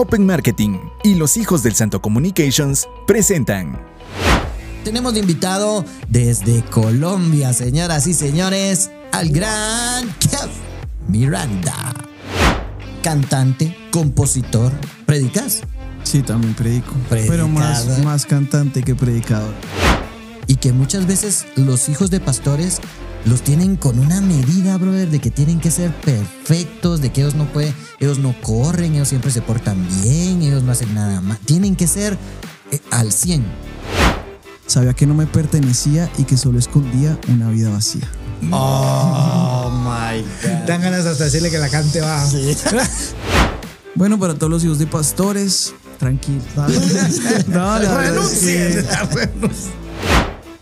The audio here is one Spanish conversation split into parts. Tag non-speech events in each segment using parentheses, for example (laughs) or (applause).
Open Marketing y los hijos del Santo Communications presentan. Tenemos de invitado desde Colombia, señoras y señores, al gran Kev Miranda. Cantante, compositor, ¿predicas? Sí, también predico. Pero más, cantante que predicador. Y que muchas veces los hijos de pastores los tienen con una medida, brother, de que tienen que ser perfectos, de que ellos no pueden, ellos no corren, ellos siempre se portan bien, ellos no hacen nada más. Tienen que ser eh, al 100. Sabía que no me pertenecía y que solo escondía una vida vacía. Oh (laughs) my God. Dan ganas hasta decirle que la cante va. (laughs) Bueno, para todos los hijos de pastores, tranquilo. (laughs) No, la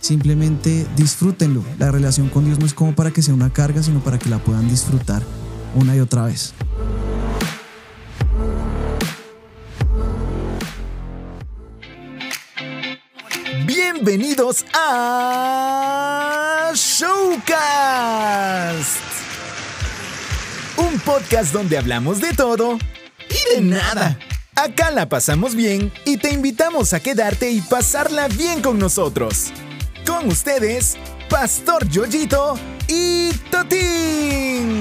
simplemente disfrútenlo. La relación con Dios no es como para que sea una carga, sino para que la puedan disfrutar una y otra vez. Bienvenidos a Showcast. Un podcast donde hablamos de todo y de nada. Acá la pasamos bien y te invitamos a quedarte y pasarla bien con nosotros. Con ustedes, Pastor Yoyito y Totín.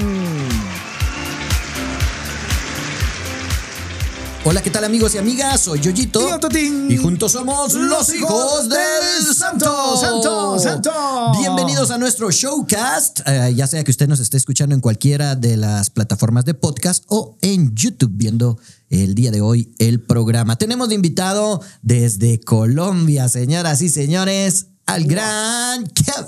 Hola, ¿qué tal amigos y amigas? Soy Yoyito. Tío Totín. Y juntos somos los hijos del Santo. Santo, Santo. Bienvenidos a nuestro showcast. Eh, ya sea que usted nos esté escuchando en cualquiera de las plataformas de podcast o en YouTube viendo el día de hoy el programa. Tenemos de invitado desde Colombia, señoras y señores, al gran Kev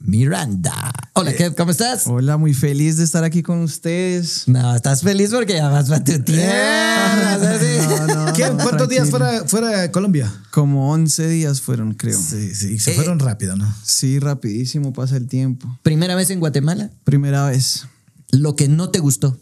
Miranda. Hola, Kev, ¿cómo estás? Hola, muy feliz de estar aquí con ustedes. No, estás feliz porque ya vas para tu tierra. ¿sí? No, no, ¿Qué? no, ¿Cuántos días fuera, fuera de Colombia? Como 11 días fueron, creo. Sí, sí, se Eh. fueron rápido, ¿no? Sí, rapidísimo pasa el tiempo. Primera vez en Guatemala. Primera vez. Lo que no te gustó.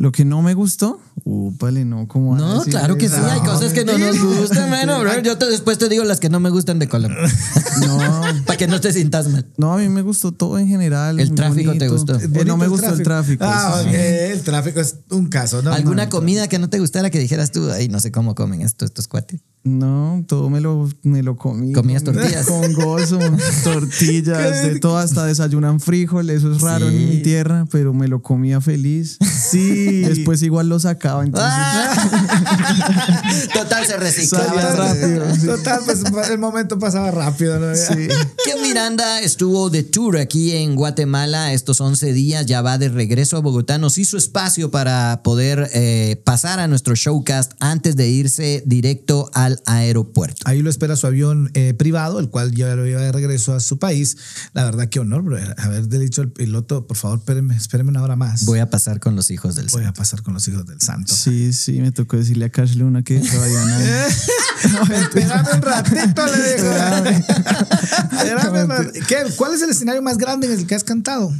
Lo que no me gustó, úpale, no, como No, claro que sí, hay cosas que no nos gustan, bueno, bro. Yo te, después te digo las que no me gustan de Colombia. (laughs) No, (laughs) Para que no te sientas mal. no, a mí me gustó todo en general. ¿El tráfico te gustó? Eh, no me gustó el tráfico. Ah, sí. ok, el tráfico es un caso, ¿no? ¿Alguna No, comida que no te gustara que dijeras tú? Ay, no sé cómo comen esto, estos cuates. No, todo me lo, me lo comí. ¿Comías tortillas? Con gozo, (laughs) tortillas, de todo, hasta desayunan frijol, eso es raro Sí. en mi tierra, pero me lo comía feliz. Sí. Después igual lo sacaba, entonces... Ah. (laughs) Total, se Salía reciclaba. rápido. sí. Total, pues el momento pasaba rápido, ¿no? Sí. Que Miranda estuvo de tour aquí en Guatemala estos 11 días, ya va de regreso a Bogotá, nos hizo espacio para poder eh, pasar a nuestro showcast antes de irse directo al aeropuerto. Ahí lo espera su avión eh, privado, el cual ya lo lleva de regreso a su país. La verdad, qué honor, bro. Haber dicho al piloto, por favor, espéreme, espéreme una hora más. Voy a pasar con los hijos del Voy Señor. a pasar con los hijos del santo. Sí, sí, me tocó decirle a Cash Luna que todavía no. (laughs) Espérame un ratito, le dijo. Espérame un ratito. ¿Qué? ¿Cuál es el escenario más grande en el que has cantado?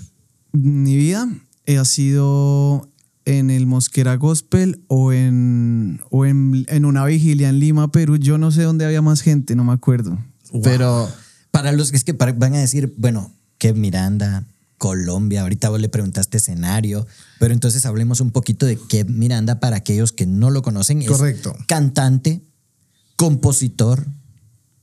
Mi vida eh, ha sido en el Mosquera Gospel o en, o en, en una vigilia en Lima, Perú. Yo no sé dónde había más gente, no me acuerdo. Pero para los que es que para- van a decir, bueno, que Miranda, Colombia, ahorita vos le preguntaste escenario, pero entonces hablemos un poquito de que Miranda para aquellos que no lo conocen. Es Correcto. Cantante, compositor,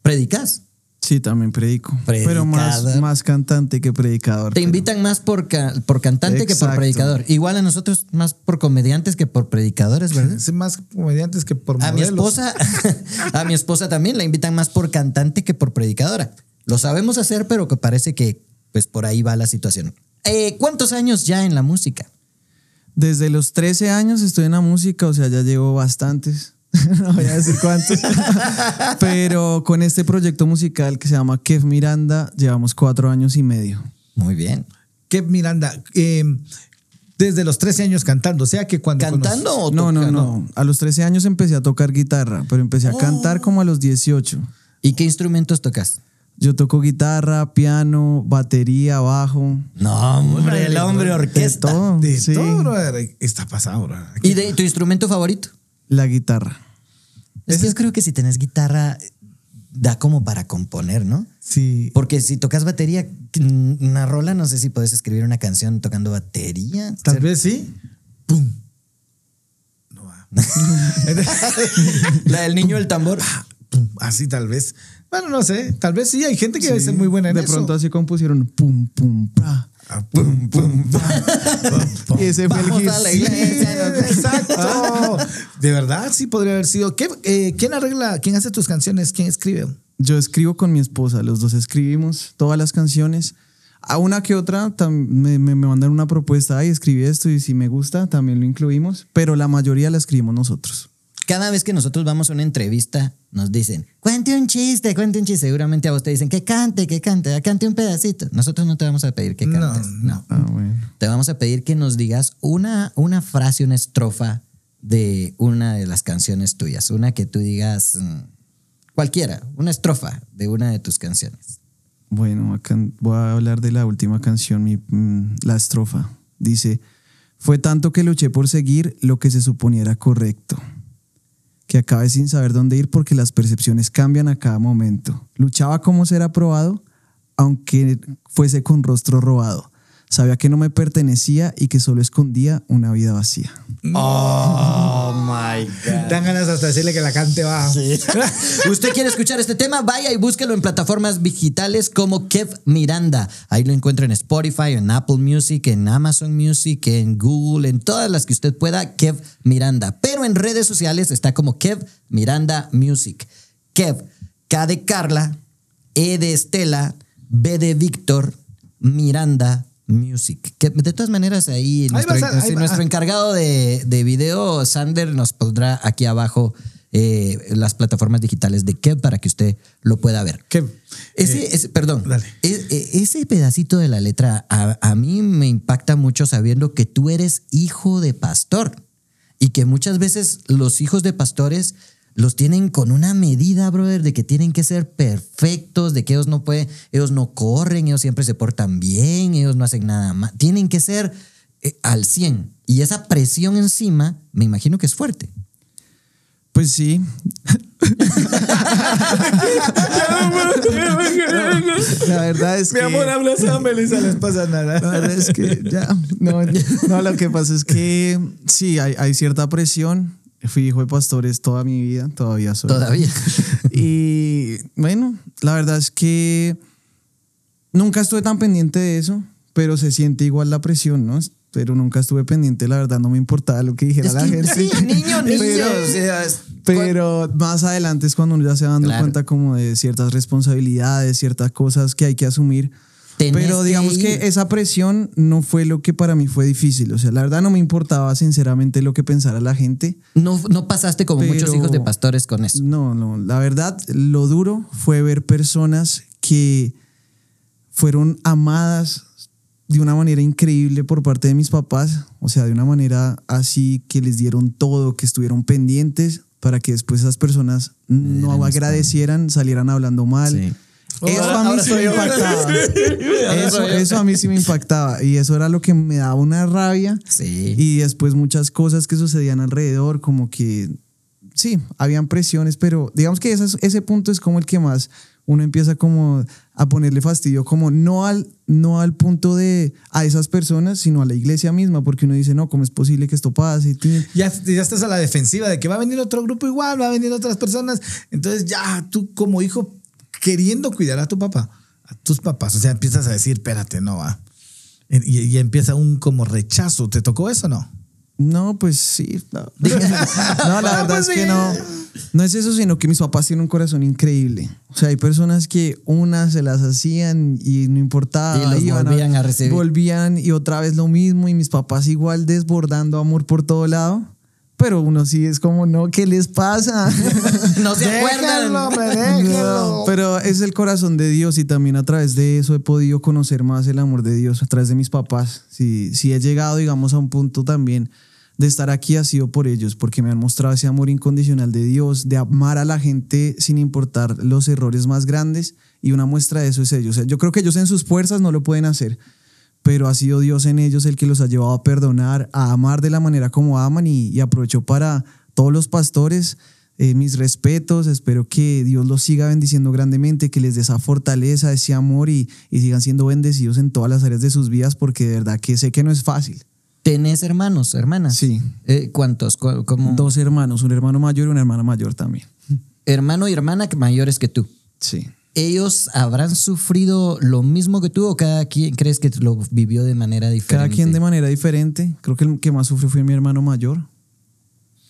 predicas. Sí, también predico. Pero más, más cantante que predicador. Te pero- invitan más por, ca- por cantante que por predicador. Igual a nosotros más por comediantes que por predicadores, ¿verdad? (laughs) Es más comediantes que por A mi modelos. esposa, (laughs) a mi esposa también la invitan más por cantante que por predicadora. Lo sabemos hacer, pero que parece que pues por ahí va la situación. Eh, ¿Cuántos años ya en la música? Desde los 13 años estoy en la música, o sea, ya llevo bastantes. (laughs) no voy a decir cuántos. (laughs) Pero con este proyecto musical que se llama Kev Miranda, llevamos cuatro años y medio. Muy bien. Que Miranda, eh, desde los 13 años cantando, o sea que cuando... ¿Cantando o No, no, no. A los 13 años empecé a tocar guitarra, pero empecé a cantar como a los 18. ¿Y qué instrumentos tocas? Yo toco guitarra, piano, batería, bajo. No, hombre, el hombre De orquesta. todo. De sí. todo, brother. Está pasado, brother. ¿Y de tu instrumento favorito? La guitarra. Es que yo creo que si tenés guitarra, da como para componer, ¿no? Sí. Porque si tocas batería, una rola, no sé si puedes escribir una canción tocando batería. Tal Ser- vez sí. ¡Pum! No va. (laughs) La del niño del tambor. Pum, Así tal vez. Bueno, no sé. Tal vez sí. Hay gente que debe ser muy buena en De eso. pronto así compusieron pum, pum, pa. Ah, pum, pum, pa, pum, pum. (laughs) Y ese fue el Vamos a la iglesia. ¿no? Exacto. De verdad, sí podría haber sido. ¿Qué, eh, ¿Quién arregla? ¿Quién hace tus canciones? ¿Quién escribe? Yo escribo con mi esposa, los dos escribimos todas las canciones. A una que otra me, me, me mandan una propuesta, ay, escribí esto y si me gusta también lo incluimos, pero la mayoría la escribimos nosotros. Cada vez que nosotros vamos a una entrevista, nos dicen, cuente un chiste, cuente un chiste. Seguramente a vos te dicen, que cante, que cante, cante un pedacito. Nosotros no te vamos a pedir que No, cantes. No, Ah, bueno. Te vamos a pedir que nos digas una, una frase, una estrofa de una de las canciones tuyas. Una que tú digas, mm, cualquiera, una estrofa de una de tus canciones. Bueno, acá voy a hablar de la última canción, mi, mm, la estrofa. Dice, fue tanto que luché por seguir lo que se suponía era correcto, que acabé sin saber dónde ir porque las percepciones cambian a cada momento. Luchaba como ser aprobado, aunque fuese con rostro robado. Sabía que no me pertenecía y que solo escondía una vida vacía. Oh (laughs) my God. Dan ganas hasta decirle que la cante bajo. (laughs) ¿Usted quiere escuchar este tema? Vaya y búsquelo en plataformas digitales como Kev Miranda. Ahí lo encuentra en Spotify, en Apple Music, en Amazon Music, en Google, en todas las que usted pueda, Kev Miranda. Pero en redes sociales está como Kev Miranda Music. Kev, K de Carla, E de Estela, B de Víctor, Miranda Music. Que de todas maneras ahí, nuestro, a- ahí encargado de, de video, Sander, nos pondrá aquí abajo eh, las plataformas digitales de Kev para que usted lo pueda ver. ¿Qué? Ese, ese- perdón, dale. e- e- ese pedacito de la letra a, a mí me impacta mucho sabiendo que tú eres hijo de pastor y que muchas veces los hijos de pastores los tienen con una medida, brother, de que tienen que ser perfectos, de que ellos no pueden, ellos no corren, ellos siempre se portan bien, ellos no hacen nada más, tienen que ser eh, al 100 y esa presión encima, me imagino que es fuerte. Pues sí. (laughs) la verdad es que... ablázame, Melissa, les pasa nada. La verdad es que ya, no, no, lo que pasa es que sí, hay, hay cierta presión. Fui hijo de pastores toda mi vida, todavía soy. Todavía. (laughs) Y bueno, la verdad es que nunca estuve tan pendiente de eso, pero se siente igual la presión, ¿no? Pero nunca estuve pendiente, la verdad no me importaba lo que dijera Es la (laughs) que, gente. sí, niño, niño. (laughs) Pero- o sea, es- Pero más adelante es cuando uno ya se va dando Claro. cuenta como de ciertas responsabilidades, ciertas cosas que hay que asumir. Tenés Pero que digamos ir. que, esa presión no fue lo que para mí fue difícil. O sea, la verdad no me importaba sinceramente lo que pensara la gente. No, no pasaste como muchos Pero- hijos de pastores con eso. No, no. La verdad, lo duro fue ver personas que fueron amadas de una manera increíble por parte de mis papás. O sea, de una manera así que les dieron todo, que estuvieron pendientes para que después esas personas no agradecieran, salieran hablando mal. Sí. Eso Ahora- a mí ahora sí me impactaba. (laughs) Eso, eso a mí sí me impactaba. Y eso era lo que me daba una rabia. Sí. Y después muchas cosas que sucedían alrededor, como que sí, habían presiones, pero digamos que ese, ese punto es como el que más uno empieza como a ponerle fastidio, como no al, no al punto de a esas personas, sino a la iglesia misma, porque uno dice, no, ¿cómo es posible que esto pase? Tin. Ya, ya estás a la defensiva de que va a venir otro grupo igual, va a venir otras personas. Entonces ya tú como hijo queriendo cuidar a tu papá, a tus papás, o sea, empiezas a decir, espérate, no va. Y, y empieza un como rechazo. ¿Te tocó eso o no? No, pues sí. No, (laughs) No, la verdad pues es que no. No es eso, sino que mis papás tienen un corazón increíble. O sea, hay personas que unas se las hacían y no importaba. Y volvían a recibir. Volvían y otra vez lo mismo. Y mis papás igual desbordando amor por todo lado. Pero uno sí es como, no, ¿qué les pasa? (laughs) No se Déjenlo, acuerdan. hombre, (laughs) déjenlo. No, pero es el corazón de Dios y también a través de eso he podido conocer más el amor de Dios a través de mis papás. Si, si he llegado, digamos, a un punto también de estar aquí ha sido por ellos, porque me han mostrado ese amor incondicional de Dios, de amar a la gente sin importar los errores más grandes y una muestra de eso es ellos. O sea, yo creo que ellos en sus fuerzas no lo pueden hacer, pero ha sido Dios en ellos el que los ha llevado a perdonar, a amar de la manera como aman y, y aprovecho para todos los pastores. eh, mis respetos, espero que Dios los siga bendiciendo grandemente, que les dé esa fortaleza, ese amor y, y sigan siendo bendecidos en todas las áreas de sus vidas, porque de verdad que sé que no es fácil. ¿Tenés hermanos, hermanas? Sí. Eh, ¿Cuántos? Dos hermanos, un hermano mayor y una hermana mayor también. Hermano y hermana mayores que tú. Sí. ¿Ellos habrán sufrido lo mismo que tú o cada quien crees que lo vivió de manera diferente? Cada quien de manera diferente. Creo que el que más sufrió fue mi hermano mayor.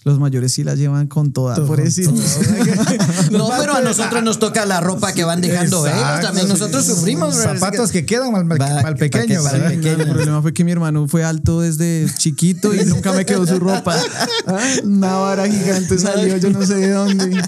Los mayores sí la llevan con toda, Todo, por eso. (laughs) No, pero a nosotros nos toca la ropa que van dejando ellos. Exacto, También nosotros sí. sufrimos. ¿verdad? Zapatos que quedan mal, mal, Va, mal pequeño, para que. El problema fue que mi hermano fue alto desde chiquito y nunca me quedó su ropa. Ah, Una vara gigante salió, yo no sé de dónde.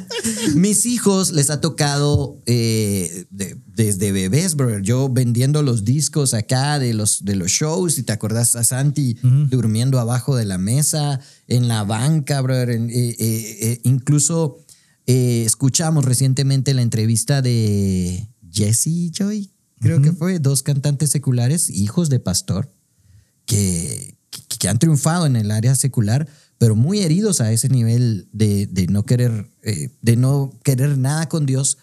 Mis hijos les ha tocado eh, de- desde bebés, bro. Yo vendiendo los discos acá de los, de los shows, y te acuerdas a Santi durmiendo abajo de la mesa, en la banca, bro. en- eh, eh, eh, incluso escuchamos recientemente la entrevista de Jesse Joy, creo que fue, dos cantantes seculares, hijos de pastor, que, que- que han triunfado en el área secular, pero muy heridos a ese nivel de, de no querer, eh, de no querer nada con Dios,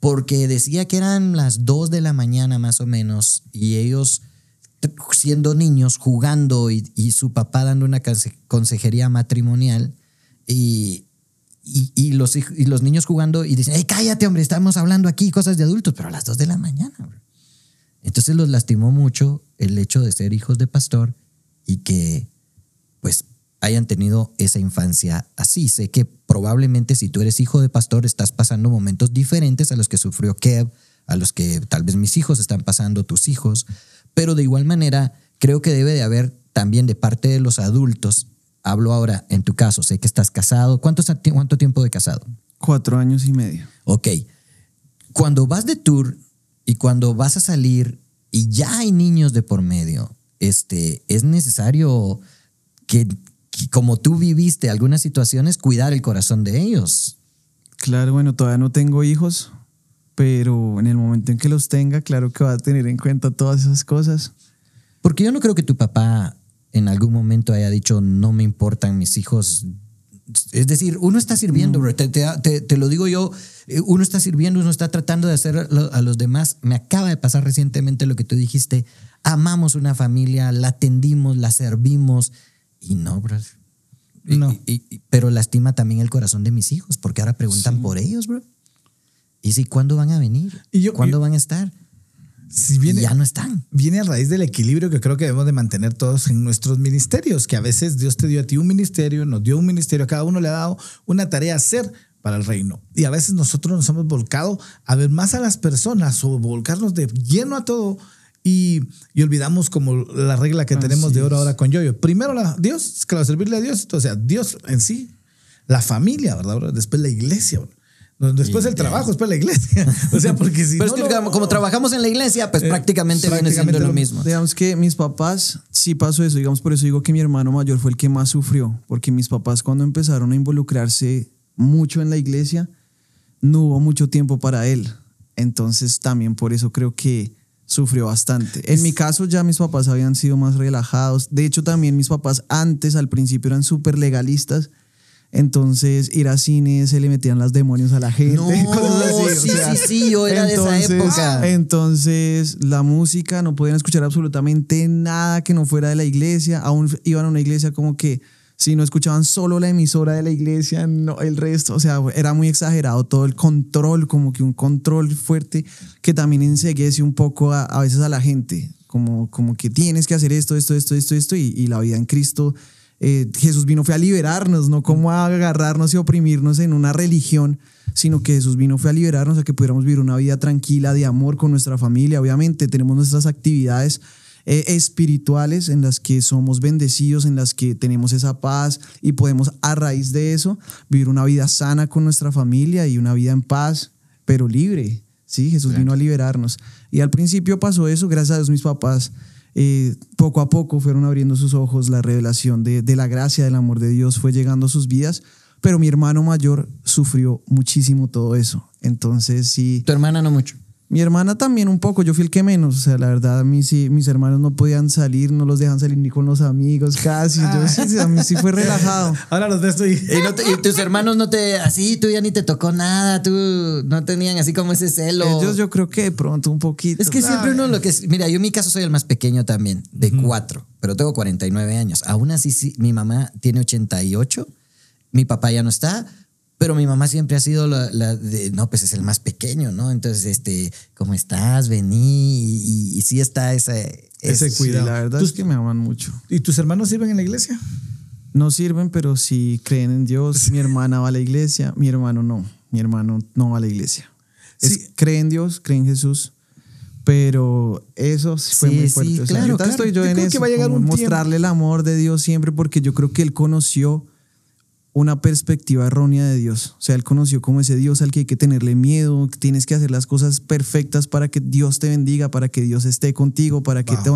porque decía que eran las dos de la mañana más o menos, y ellos siendo niños jugando y, su papá dando una conse- consejería matrimonial y, y, los, y los niños jugando y dicen, cállate hombre, estamos hablando aquí cosas de adultos, pero a las dos de la mañana. bro". Entonces los lastimó mucho el hecho de ser hijos de pastor y que pues hayan tenido esa infancia así. Sé que probablemente si tú eres hijo de pastor estás pasando momentos diferentes a los que sufrió Kev, a los que tal vez mis hijos están pasando, tus hijos, pero de igual manera creo que debe de haber también de parte de los adultos, hablo ahora en tu caso, sé que estás casado, ¿cuánto, cuánto tiempo de casado? Cuatro años y medio. Ok. Cuando vas de tour y cuando vas a salir y ya hay niños de por medio, este, es necesario que, que como tú viviste algunas situaciones, cuidar el corazón de ellos. Claro, bueno, todavía no tengo hijos, pero en el momento en que los tenga, claro que va a tener en cuenta todas esas cosas. Porque yo no creo que tu papá en algún momento haya dicho, no me importan mis hijos. Es decir, uno está sirviendo, bro. Te, te- te- lo digo yo, eh, uno está sirviendo, uno está tratando de hacer a lo- a los demás. Me acaba de pasar recientemente lo que tú dijiste. Amamos una familia, la atendimos, la servimos. Y no, bro. No. y- y- pero lastima también el corazón de mis hijos, porque ahora preguntan por ellos, bro. Y si, ¿cuándo van a venir? Y yo- ¿Cuándo yo- van a estar? Si viene, Y ya no están. viene a raíz del equilibrio que creo que debemos de mantener todos en nuestros ministerios, que a veces Dios te dio a ti un ministerio, nos dio un ministerio, a cada uno le ha dado una tarea a hacer para el reino. Y a veces nosotros nos hemos volcado a ver más a las personas o volcarnos de lleno a todo y, y olvidamos como la regla que tenemos de oro ahora con Yoyo. Primero la, Dios, claro, servirle a Dios, o sea, Dios en sí, la familia, ¿verdad? bro? Después la iglesia, bro. Después el trabajo, después la iglesia. (laughs) O sea, porque si Pero no, es que no- como, como trabajamos en la iglesia, pues Eh, prácticamente, viene prácticamente siendo lo lo mismo. Digamos que mis papás, sí pasó eso, digamos, por eso digo que mi hermano mayor fue el que más sufrió, porque mis papás cuando empezaron a involucrarse mucho en la iglesia, no hubo mucho tiempo para él. Entonces también por eso creo que sufrió bastante. En mi caso ya mis papás habían sido más relajados. De hecho también mis papás antes, al principio, eran súper legalistas. Entonces ir a cine se le metían las demonios a la gente. No, y (laughs) cosas así, o sí, sea, sí, sí, yo era de esa época. Entonces la música no podían escuchar absolutamente nada que no fuera de la iglesia. Aún iban a una iglesia como que si no escuchaban solo la emisora de la iglesia, no el resto, o sea, era muy exagerado todo el control, como que un control fuerte que también enseguece un poco a, a veces a la gente, como, como que tienes que hacer esto, esto, esto, esto, esto, y, y la vida en Cristo. Eh, Jesús vino fue a liberarnos, no como a agarrarnos y oprimirnos en una religión, sino que Jesús vino fue a liberarnos a que pudiéramos vivir una vida tranquila, de amor con nuestra familia. Obviamente tenemos nuestras actividades eh, espirituales en las que somos bendecidos, en las que tenemos esa paz y podemos a raíz de eso vivir una vida sana con nuestra familia y una vida en paz, pero libre. Sí, Jesús vino a liberarnos. Y al principio pasó eso, gracias a Dios mis papás eh, poco a poco fueron abriendo sus ojos, la revelación de, de la gracia, del amor de Dios fue llegando a sus vidas, pero mi hermano mayor sufrió muchísimo todo eso. Entonces sí, Tu hermana no mucho. Mi hermana también un poco, yo fui el que menos, o sea, la verdad a mí sí, mis hermanos no podían salir, no los dejan salir ni con los amigos casi, yo sí, sí, a mí sí fue relajado. (laughs) Ahora los de esto y... Y, no te- y tus hermanos no te, así, tú ya ni te tocó nada, tú no tenían así como ese celo. Ellos yo creo que de pronto un poquito. Es que siempre uno lo que es, mira, yo en mi caso soy el más pequeño también, de cuatro, pero tengo 49 años. Aún así, sí, mi mamá tiene 88, mi papá ya no está, pero mi mamá siempre ha sido la, la de, no, pues es el más pequeño, ¿no? Entonces, este, ¿cómo estás? Vení, y, y- y sí está ese... Ese Sí, cuidado. la verdad es que me aman mucho. ¿Y tus hermanos sirven en la iglesia? No sirven, pero sí creen en Dios. Mi hermana va a la iglesia, mi hermano no. Mi hermano no va a la iglesia. Es- Sí. cree en Dios, cree en Jesús, pero eso sí fue Sí, muy sí, fuerte. O sea, claro, claro. estoy yo, Yo en creo que eso, va a llegar un tiempo- mostrarle el amor de Dios siempre, porque yo creo que él conoció una perspectiva errónea de Dios. O sea, él conoció como ese Dios al que hay que tenerle miedo, que tienes que hacer las cosas perfectas para que Dios te bendiga, para que Dios esté contigo, para que te...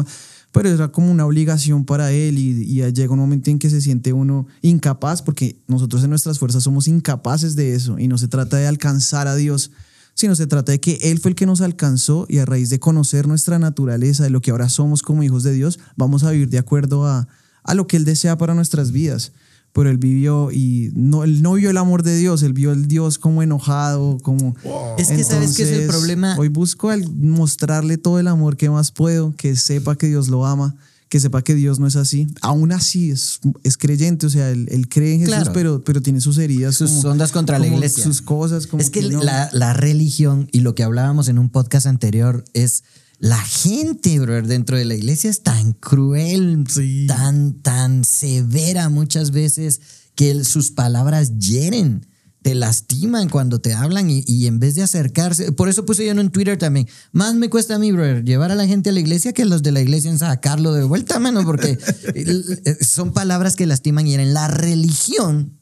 Pero era como una obligación para él y, y llega un momento en que se siente uno incapaz, porque nosotros en nuestras fuerzas somos incapaces de eso y no se trata de alcanzar a Dios, sino se trata de que Él fue el que nos alcanzó y a raíz de conocer nuestra naturaleza, de lo que ahora somos como hijos de Dios, vamos a vivir de acuerdo a, a lo que Él desea para nuestras vidas. Pero Él vivió y no, Él no vio el amor de Dios, Él vio el Dios como enojado, como... Es que sabes que es el problema. Hoy busco el mostrarle todo el amor que más puedo, que sepa que Dios lo ama, que sepa que Dios no es así. Aún así es, es creyente, o sea, él, él cree en Jesús, Claro. pero, pero tiene sus heridas. Sus como- ondas contra la iglesia. Sus cosas. Como es que, no. la, la religión y lo que hablábamos en un podcast anterior es la gente, brother, dentro de la iglesia es tan cruel, Sí. tan, tan severa muchas veces que sus palabras hieren. Te lastiman cuando te hablan y, y en vez de acercarse, por eso puse yo en Twitter también, más me cuesta a mí, brother, llevar a la gente a la iglesia que los de la iglesia en sacarlo de vuelta, mano, porque (laughs) son palabras que lastiman y hieren. La religión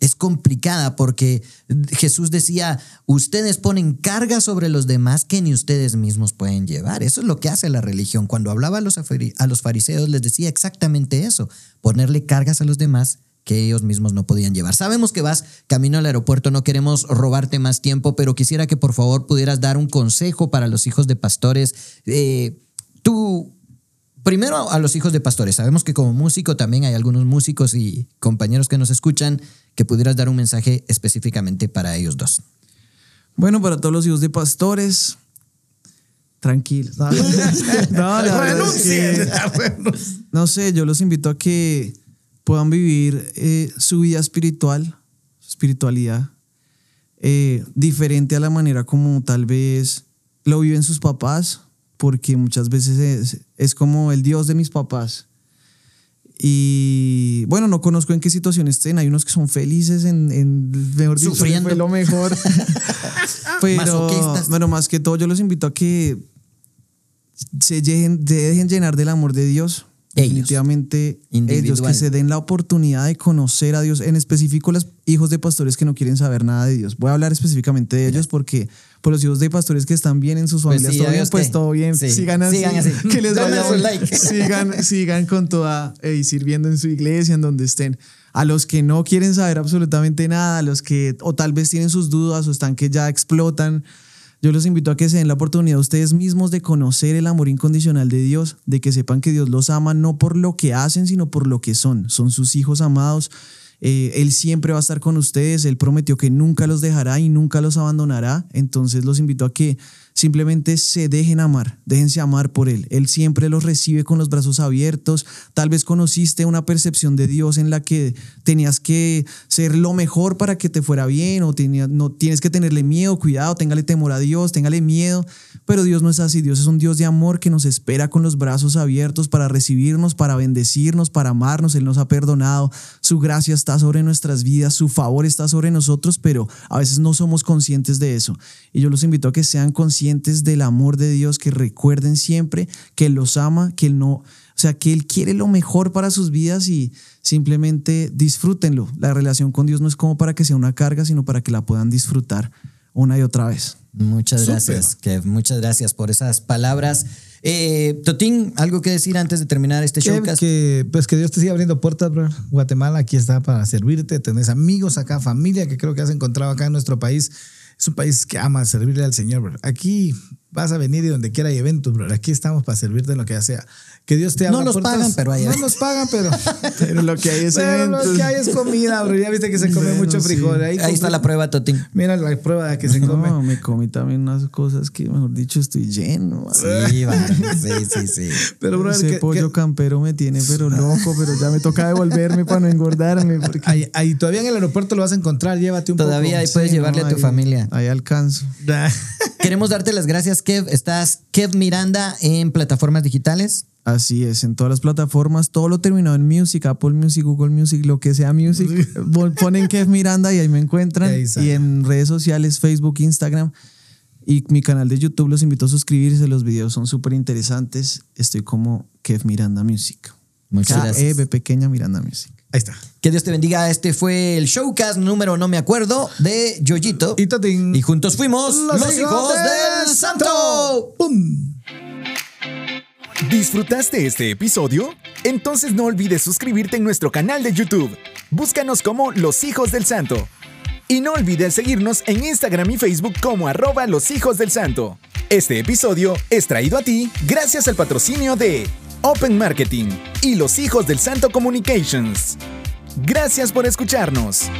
es complicada porque Jesús decía, ustedes ponen carga sobre los demás que ni ustedes mismos pueden llevar. Eso es lo que hace la religión. Cuando hablaba a los, fariseos les decía exactamente eso, ponerle cargas a los demás que ellos mismos no podían llevar. Sabemos que vas camino al aeropuerto, no queremos robarte más tiempo, pero quisiera que por favor pudieras dar un consejo para los hijos de pastores. Eh, tú, primero a los hijos de pastores. Sabemos que como músico también hay algunos músicos y compañeros que nos escuchan que pudieras dar un mensaje específicamente para ellos dos. Bueno, para todos los hijos de pastores, tranquilos. No, (laughs) No, la verdad es que- (laughs) Renuncien. (laughs) no sé, yo los invito a que puedan vivir eh, su vida espiritual, su espiritualidad, eh, diferente a la manera como tal vez lo viven sus papás, porque muchas veces es, es como el Dios de mis papás. Y bueno, no conozco en qué situación estén. Hay unos que son felices en, en mejor dicho, Sufriendo. fue lo mejor. (laughs) pero, pero más que todo, yo los invito a que se dejen, se dejen llenar del amor de Dios. Definitivamente ellos que se den la oportunidad de conocer a Dios, en específico los hijos de pastores que no quieren saber nada de Dios. Voy a hablar específicamente de ellos porque por los hijos de pastores que están bien en sus Pues familias, sí, todo bien, pues todo bien, sí. sigan así, Sigan así. (laughs) que les vaya su bien. like. (laughs) sigan, sigan con toda y sirviendo en su iglesia, en donde estén. A los que no quieren saber absolutamente nada, a los que o tal vez tienen sus dudas o están que ya explotan, yo los invito a que se den la oportunidad ustedes mismos de conocer el amor incondicional de Dios, de que sepan que Dios los ama no por lo que hacen, sino por lo que son. Son sus hijos amados. Eh, él siempre va a estar con ustedes. Él prometió que nunca los dejará y nunca los abandonará. Entonces los invito a que simplemente se dejen amar, déjense amar por Él. Él siempre los recibe con los brazos abiertos. Tal vez conociste una percepción de Dios en la que tenías que ser lo mejor para que te fuera bien o tenías, no, tienes que tenerle miedo, cuidado, téngale temor a Dios, téngale miedo. Pero Dios no es así. Dios es un Dios de amor que nos espera con los brazos abiertos para recibirnos, para bendecirnos, para amarnos. Él nos ha perdonado. Su gracia está sobre nuestras vidas, su favor está sobre nosotros, pero a veces no somos conscientes de eso. Y yo los invito a que sean conscientes del amor de Dios, que recuerden siempre que Él los ama, que Él no, o sea, que Él quiere lo mejor para sus vidas y simplemente disfrútenlo. La relación con Dios no es como para que sea una carga, sino para que la puedan disfrutar una y otra vez. Muchas Súper. gracias, Kev. Muchas gracias por esas palabras. Eh, Totín, ¿algo que decir antes de terminar este showcast? que, pues que Dios te siga abriendo puertas, bro. Guatemala aquí está para servirte. Tenés amigos acá, familia que creo que has encontrado acá en nuestro país. Es un país que ama servirle al Señor. Aquí vas a venir y donde quiera hay eventos, bro. Aquí estamos para servirte en lo que sea. Que Dios te abra No nos puertas. pagan, pero hay No nos pagan, pero... (laughs) Pero lo que hay es pero lo eventos. que hay es comida, bro. Ya viste que se come Bueno, mucho sí. frijol. Ahí come- está la prueba, Totín. Mira la prueba de que se come. No, me comí también unas cosas que, mejor dicho, estoy lleno. Sí, vale. Sí, sí, sí. (laughs) Pero, bro, Ese que- pollo que- campero me tiene pero (laughs) loco, pero ya me toca devolverme para no engordarme. Porque ahí, ahí todavía en el aeropuerto lo vas a encontrar. Llévate un Todavía ahí poco. puedes Sí, llevarle no, a tu ahí- familia. Ahí alcanzo. Queremos darte las gracias, Kev. Estás Kev Miranda en plataformas digitales. Así es, en todas las plataformas, todo lo terminado en Music, Apple Music, Google Music, lo que sea Music, pon- ponen Kev Miranda y ahí me encuentran. Y en redes sociales, Facebook, Instagram y mi canal de YouTube los invito a suscribirse, los videos son súper interesantes. Estoy como Kev Miranda Music. Muchas gracias. K-E-V pequeña Miranda Music. Ahí está. Que Dios te bendiga. Este fue el showcast número no me acuerdo de Yoyito. Y Totín. Y juntos fuimos los, hijos del santo. ¡Pum! ¿Disfrutaste este episodio? Entonces no olvides suscribirte en nuestro canal de YouTube. Búscanos como Los Hijos del Santo. Y no olvides seguirnos en Instagram y Facebook como arroba Los Hijos del Santo. Este episodio es traído a ti gracias al patrocinio de Open Marketing y Los Hijos del Santo Communications. Gracias por escucharnos.